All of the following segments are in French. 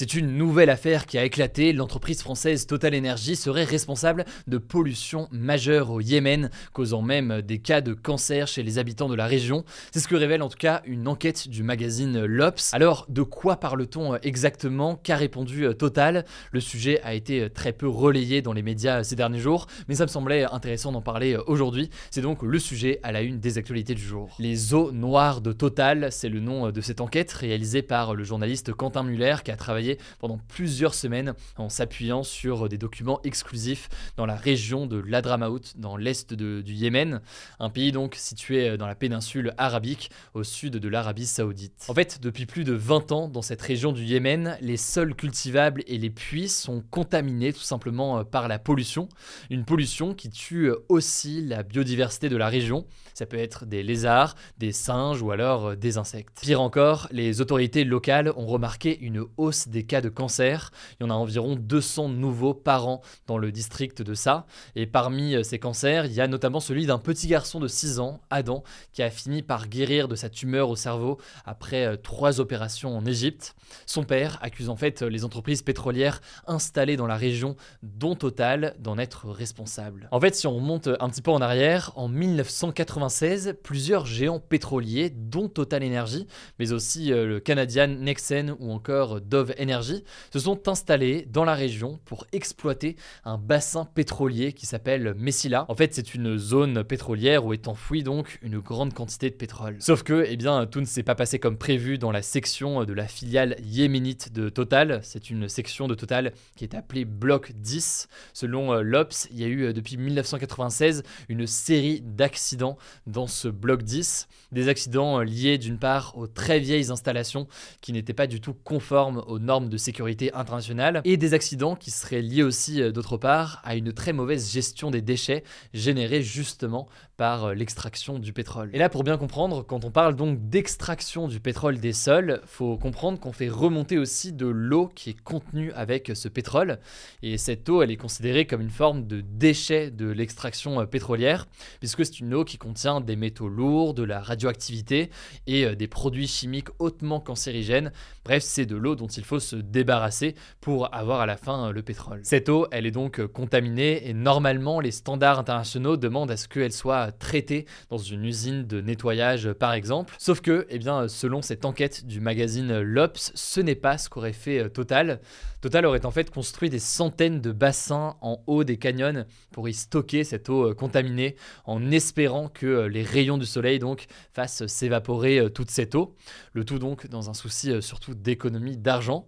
C'est une nouvelle affaire qui a éclaté. L'entreprise française Total Energy serait responsable de pollution majeure au Yémen, causant même des cas de cancer chez les habitants de la région. C'est ce que révèle en tout cas une enquête du magazine L'Obs. Alors, de quoi parle-t-on exactement? Qu'a répondu Total? Le sujet a été très peu relayé dans les médias ces derniers jours, mais ça me semblait intéressant d'en parler aujourd'hui. C'est donc le sujet à la une des actualités du jour. Les eaux noires de Total, c'est le nom de cette enquête réalisée par le journaliste Quentin Muller qui a travaillé pendant plusieurs semaines en s'appuyant sur des documents exclusifs dans la région de l'Adramaout, dans l'est du Yémen, un pays donc situé dans la péninsule arabique au sud de l'Arabie saoudite. En fait, depuis plus de 20 ans, dans cette région du Yémen, les sols cultivables et les puits sont contaminés tout simplement par la pollution, une pollution qui tue aussi la biodiversité de la région. Ça peut être des lézards, des singes ou alors des insectes. Pire encore, les autorités locales ont remarqué une hausse des cas de cancer. Il y en a environ 200 nouveaux par an dans le district de Ça. Et parmi euh, ces cancers, il y a notamment celui d'un petit garçon de 6 ans, Adam, qui a fini par guérir de sa tumeur au cerveau après euh, trois opérations en Égypte. Son père accuse en fait les entreprises pétrolières installées dans la région, dont Total, d'en être responsable. En fait, si on remonte un petit peu en arrière, en 1996, plusieurs géants pétroliers, dont Total Energy, mais aussi euh, le Canadian Nexen ou encore Dove Energy, se sont installés dans la région pour exploiter un bassin pétrolier qui s'appelle Messila. En fait, c'est une zone pétrolière où est enfouie donc une grande quantité de pétrole. Sauf que, eh bien, tout ne s'est pas passé comme prévu dans la section de la filiale yéménite de Total. C'est une section de Total qui est appelée Bloc 10. Selon euh, l'Obs, il y a eu euh, depuis 1996 une série d'accidents dans ce Bloc 10. Des accidents euh, liés d'une part aux très vieilles installations qui n'étaient pas du tout conformes aux normes de sécurité internationale et des accidents qui seraient liés aussi d'autre part à une très mauvaise gestion des déchets générés justement par l'extraction du pétrole. Et là pour bien comprendre, quand on parle donc d'extraction du pétrole des sols, faut comprendre qu'on fait remonter aussi de l'eau qui est contenue avec ce pétrole. Et cette eau, elle est considérée comme une forme de déchet de l'extraction euh, pétrolière, puisque c'est une eau qui contient des métaux lourds, de la radioactivité et euh, des produits chimiques hautement cancérigènes. Bref, c'est de l'eau dont il faut se débarrasser pour avoir à la fin euh, le pétrole. Cette eau, elle est donc contaminée et normalement, les standards internationaux demandent à ce qu'elle soit traitée dans une usine de nettoyage par exemple. Sauf que, eh bien, selon cette enquête du magazine L'Obs, ce n'est pas ce qu'aurait fait euh, Total. Total aurait en fait construit des centaines de bassins en haut des canyons pour y stocker cette eau euh, contaminée en espérant que euh, les rayons du soleil donc fassent s'évaporer toute cette eau. Le tout donc dans un souci surtout d'économie d'argent.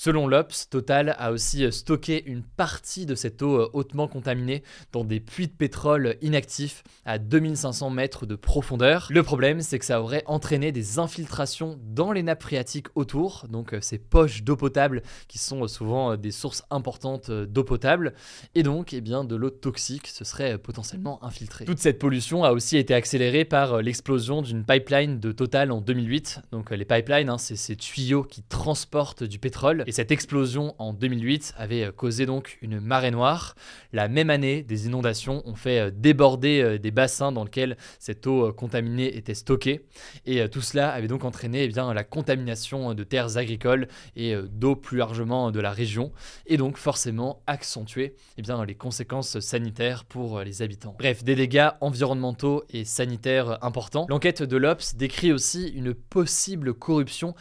Selon l'Obs, Total a aussi euh, stocké une partie de cette eau euh, hautement contaminée dans des puits de pétrole inactifs à 2500 mètres de profondeur. Le problème, c'est que ça aurait entraîné des infiltrations dans les nappes phréatiques autour, donc euh, ces poches d'eau potable qui sont souvent des sources importantes d'eau potable, et donc eh bien, de l'eau toxique se serait potentiellement infiltrée. Toute cette pollution a aussi été accélérée par l'explosion d'une pipeline de Total en 2008. Donc les pipelines, hein, c'est ces tuyaux qui transportent du pétrole et cette explosion en 2008 avait euh, causé donc une marée noire. La même année, des inondations ont fait euh, déborder euh, des bassins dans lesquels cette eau contaminée était stockée. Et tout cela avait donc entraîné eh la contamination de terres agricoles et d'eau plus largement de la région. Et donc forcément accentué eh les conséquences sanitaires pour les habitants. Bref, des dégâts environnementaux et sanitaires importants. L'enquête de l'Obs décrit aussi une possible corruption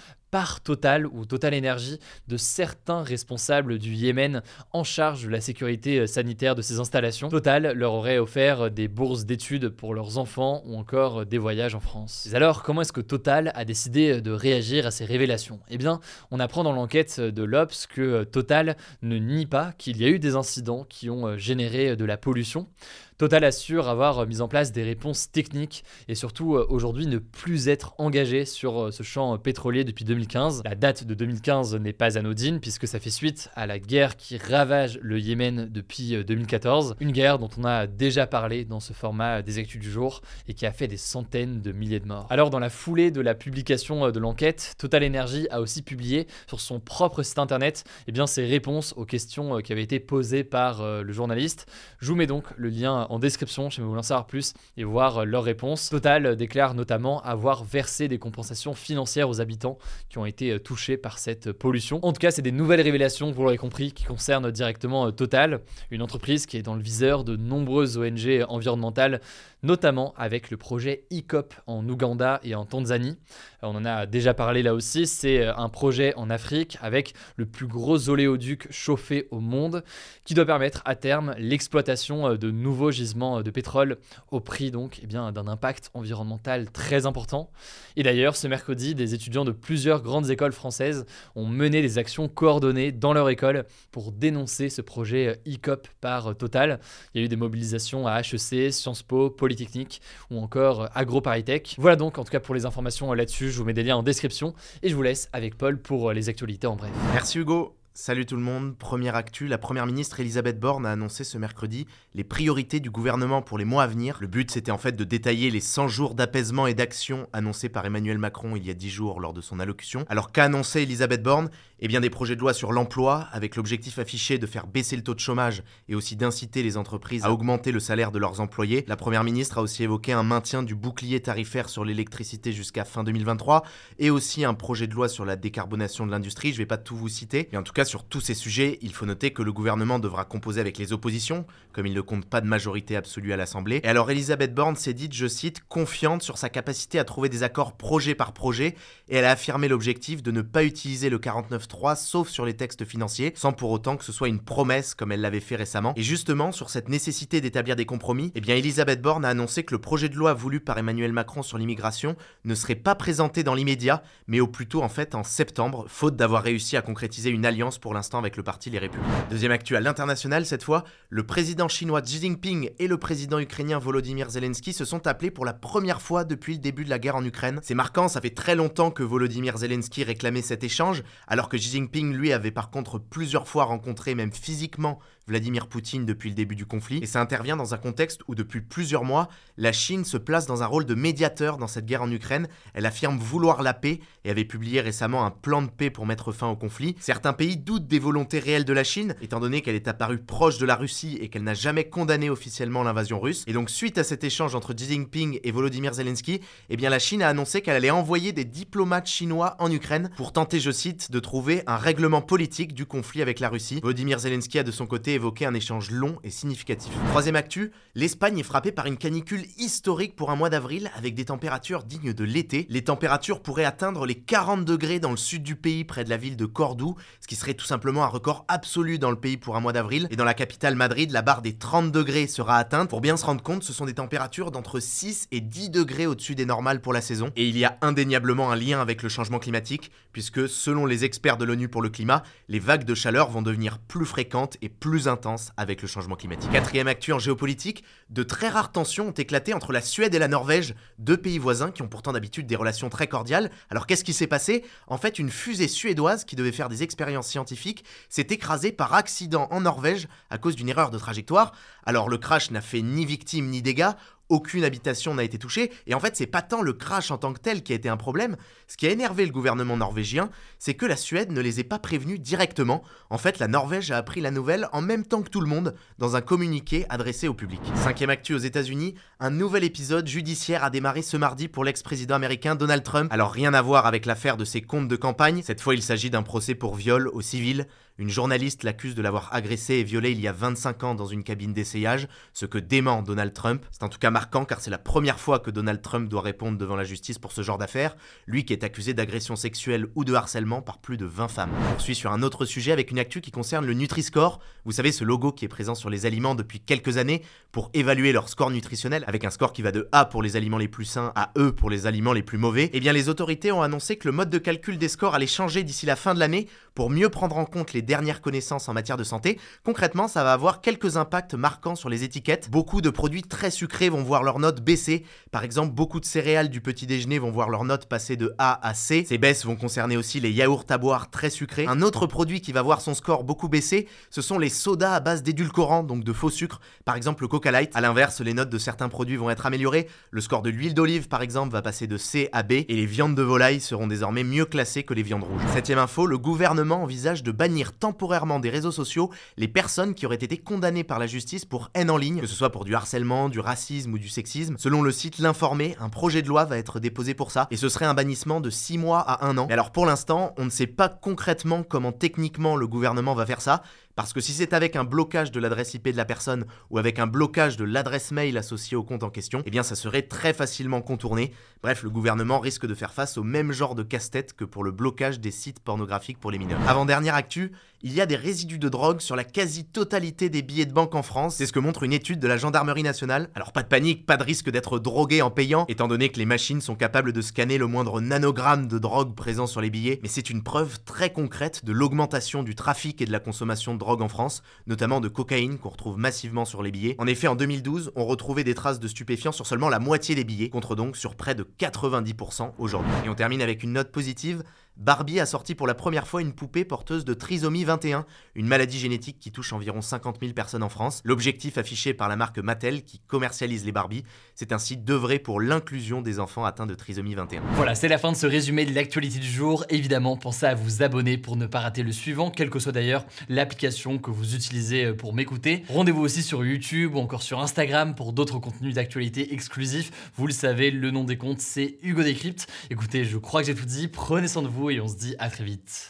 Total ou Total Energy de certains responsables du Yémen en charge de la sécurité euh, sanitaire de ces installations. Total leur aurait offert des bourses d'études pour leurs enfants ou encore des voyages en France. alors, comment est-ce que Total a décidé de réagir à ces révélations? Eh bien, on apprend dans l'enquête de l'Obs que Total ne nie pas qu'il y a eu des incidents qui ont euh, généré de la pollution. Total assure avoir mis en place des réponses techniques et surtout aujourd'hui ne plus être engagé sur ce champ pétrolier depuis 2015. La date de 2015 n'est pas anodine puisque ça fait suite à la guerre qui ravage le Yémen depuis 2014. Une guerre dont on a déjà parlé dans ce format des actus du jour et qui a fait des centaines de milliers de morts. Alors dans la foulée de la publication de l'enquête, Total Energy a aussi publié sur son propre site internet eh bien, ses réponses aux questions qui avaient été posées par le journaliste. Je vous mets donc le lien en description si vous en savoir plus et voir leurs réponses. Total déclare notamment avoir versé des compensations financières aux habitants qui ont été touchés par cette pollution. En tout cas, c'est des nouvelles révélations, vous l'aurez compris, qui concernent directement Total, une entreprise qui est dans le viseur de nombreuses ONG environnementales, notamment avec le projet ICOP en Ouganda et en Tanzanie. On en a déjà parlé là aussi, c'est un projet en Afrique avec le plus gros oléoduc chauffé au monde qui doit permettre à terme l'exploitation de nouveaux gisements de pétrole au prix donc eh bien, d'un impact environnemental très important. Et d'ailleurs, ce mercredi, des étudiants de plusieurs grandes écoles françaises ont mené des actions coordonnées dans leur école pour dénoncer ce projet ICOP par Total. Il y a eu des mobilisations à HEC, Sciences Po, Polytechnique ou encore AgroParisTech. Voilà donc en tout cas pour les informations là-dessus, je vous mets des liens en description et je vous laisse avec Paul pour les actualités en bref. Merci Hugo. Salut tout le monde, première actu, la première ministre Elisabeth Borne a annoncé ce mercredi les priorités du gouvernement pour les mois à venir. Le but c'était en fait de détailler les 100 jours d'apaisement et d'action annoncés par Emmanuel Macron il y a 10 jours lors de son allocution. Alors qu'a annoncé Elisabeth Borne? Eh bien des projets de loi sur l'emploi avec l'objectif affiché de faire baisser le taux de chômage et aussi d'inciter les entreprises à augmenter le salaire de leurs employés. La première ministre a aussi évoqué un maintien du bouclier tarifaire sur l'électricité jusqu'à fin 2023 et aussi un projet de loi sur la décarbonation de l'industrie. Je vais pas tout vous citer, mais en tout cas sur tous ces sujets, il faut noter que le gouvernement devra composer avec les oppositions, comme il ne compte pas de majorité absolue à l'Assemblée. Et alors Elisabeth Borne s'est dite, je cite, confiante sur sa capacité à trouver des accords projet par projet, et elle a affirmé l'objectif de ne pas utiliser le 49.3 sauf sur les textes financiers, sans pour autant que ce soit une promesse comme elle l'avait fait récemment. Et justement, sur cette nécessité d'établir des compromis, eh bien Elisabeth Borne a annoncé que le projet de loi voulu par Emmanuel Macron sur l'immigration ne serait pas présenté dans l'immédiat, mais au plus tôt en fait en septembre, faute d'avoir réussi à concrétiser une alliance pour l'instant avec le parti Les Républicains. Deuxième actu à l'international cette fois, le président chinois Xi Jinping et le président ukrainien Volodymyr Zelensky se sont appelés pour la première fois depuis le début de la guerre en Ukraine. C'est marquant, ça fait très longtemps que Volodymyr Zelensky réclamait cet échange, alors que Xi Jinping lui avait par contre plusieurs fois rencontré même physiquement Vladimir Poutine depuis le début du conflit, et ça intervient dans un contexte où depuis plusieurs mois, la Chine se place dans un rôle de médiateur dans cette guerre en Ukraine. Elle affirme vouloir la paix et avait publié récemment un plan de paix pour mettre fin au conflit. Certains pays doutent des volontés réelles de la Chine, étant donné qu'elle est apparue proche de la Russie et qu'elle n'a jamais condamné officiellement l'invasion russe. Et donc suite à cet échange entre Xi Jinping et Volodymyr Zelensky, eh bien la Chine a annoncé qu'elle allait envoyer des diplomates chinois en Ukraine pour tenter, je cite, de trouver un règlement politique du conflit avec la Russie. Volodymyr Zelensky a de son côté évoqué un échange long et significatif. Troisième actu, l'Espagne est frappée par une canicule historique pour un mois d'avril avec des températures dignes de l'été. Les températures pourraient atteindre les 40 degrés dans le sud du pays près de la ville de Cordoue, ce qui serait tout simplement un record absolu dans le pays pour un mois d'avril. Et dans la capitale Madrid, la barre des 30 degrés sera atteinte. Pour bien se rendre compte, ce sont des températures d'entre 6 et 10 degrés au-dessus des normales pour la saison. Et il y a indéniablement un lien avec le changement climatique, puisque selon les experts de l'ONU pour le climat, les vagues de chaleur vont devenir plus fréquentes et plus intenses avec le changement climatique. Quatrième actu en géopolitique, de très rares tensions ont éclaté entre la Suède et la Norvège, deux pays voisins qui ont pourtant d'habitude des relations très cordiales. Alors qu'est-ce qui s'est passé? En fait, une fusée suédoise qui devait faire des expériences scientifiques s'est écrasée par accident en Norvège à cause d'une erreur de trajectoire. Alors le crash n'a fait ni victime ni dégâts, aucune habitation n'a été touchée, et en fait c'est pas tant le crash en tant que tel qui a été un problème, ce qui a énervé le gouvernement norvégien, c'est que la Suède ne les ait pas prévenus directement, en fait la Norvège a appris la nouvelle en même temps que tout le monde, dans un communiqué adressé au public. Cinquième actu aux états unis un nouvel épisode judiciaire a démarré ce mardi pour l'ex-président américain Donald Trump, alors rien à voir avec l'affaire de ses comptes de campagne, cette fois il s'agit d'un procès pour viol au civil, une journaliste l'accuse de l'avoir agressé et violé il y a 25 ans dans une cabine d'essayage, ce que dément Donald Trump. C'est en tout cas marquant car c'est la première fois que Donald Trump doit répondre devant la justice pour ce genre d'affaires, lui qui est accusé d'agression sexuelle ou de harcèlement par plus de 20 femmes. On poursuit sur un autre sujet avec une actu qui concerne le Nutri-Score, vous savez ce logo qui est présent sur les aliments depuis quelques années pour évaluer leur score nutritionnel avec un score qui va de A pour les aliments les plus sains à E pour les aliments les plus mauvais. Eh bien les autorités ont annoncé que le mode de calcul des scores allait changer d'ici la fin de l'année pour mieux prendre en compte les dernières connaissances en matière de santé. Concrètement, ça va avoir quelques impacts marquants sur les étiquettes. Beaucoup de produits très sucrés vont voir leur note baisser. Par exemple, beaucoup de céréales du petit déjeuner vont voir leur note passer de A à C. Ces baisses vont concerner aussi les yaourts à boire très sucrés. Un autre produit qui va voir son score beaucoup baisser, ce sont les sodas à base d'édulcorants, donc de faux sucre. Par exemple, le Coca Light. A l'inverse, les notes de certains produits vont être améliorées. Le score de l'huile d'olive, par exemple, va passer de C à B et les viandes de volaille seront désormais mieux classées que les viandes rouges. Septième info, le gouvernement envisage de bannir temporairement des réseaux sociaux les personnes qui auraient été condamnées par la justice pour haine en ligne, que ce soit pour du harcèlement, du racisme ou du sexisme. Selon le site L'Informé, un projet de loi va être déposé pour ça et ce serait un bannissement de 6 mois à 1 an. Mais alors pour l'instant, on ne sait pas concrètement comment techniquement le gouvernement va faire ça, parce que si c'est avec un blocage de l'adresse IP de la personne ou avec un blocage de l'adresse mail associée au compte en question, eh bien ça serait très facilement contourné. Bref, le gouvernement risque de faire face au même genre de casse-tête que pour le blocage des sites pornographiques pour les mineurs. Avant dernière actu, il y a des résidus de drogue sur la quasi-totalité des billets de banque en France. C'est ce que montre une étude de la gendarmerie nationale. Alors pas de panique, pas de risque d'être drogué en payant, étant donné que les machines sont capables de scanner le moindre nanogramme de drogue présent sur les billets, mais c'est une preuve très concrète de l'augmentation du trafic et de la consommation de drogue en France, notamment de cocaïne qu'on retrouve massivement sur les billets. En effet, en 2012, on retrouvait des traces de stupéfiants sur seulement la moitié des billets, contre donc sur près de 90% aujourd'hui. Et on termine avec une note positive. Barbie a sorti pour la première fois une poupée porteuse de trisomie 21, une maladie génétique qui touche environ 50 000 personnes en France. L'objectif affiché par la marque Mattel, qui commercialise les Barbies, c'est ainsi d'œuvrer pour l'inclusion des enfants atteints de trisomie 21. Voilà, c'est la fin de ce résumé de l'actualité du jour. Évidemment, pensez à vous abonner pour ne pas rater le suivant, quelle que soit d'ailleurs l'application que vous utilisez euh, pour m'écouter. Rendez-vous aussi sur YouTube ou encore sur Instagram pour d'autres contenus d'actualité exclusifs. Vous le savez, le nom des comptes, c'est Hugo Décrypte. Écoutez, je crois que j'ai tout dit. Prenez soin de vous et on se dit à très vite.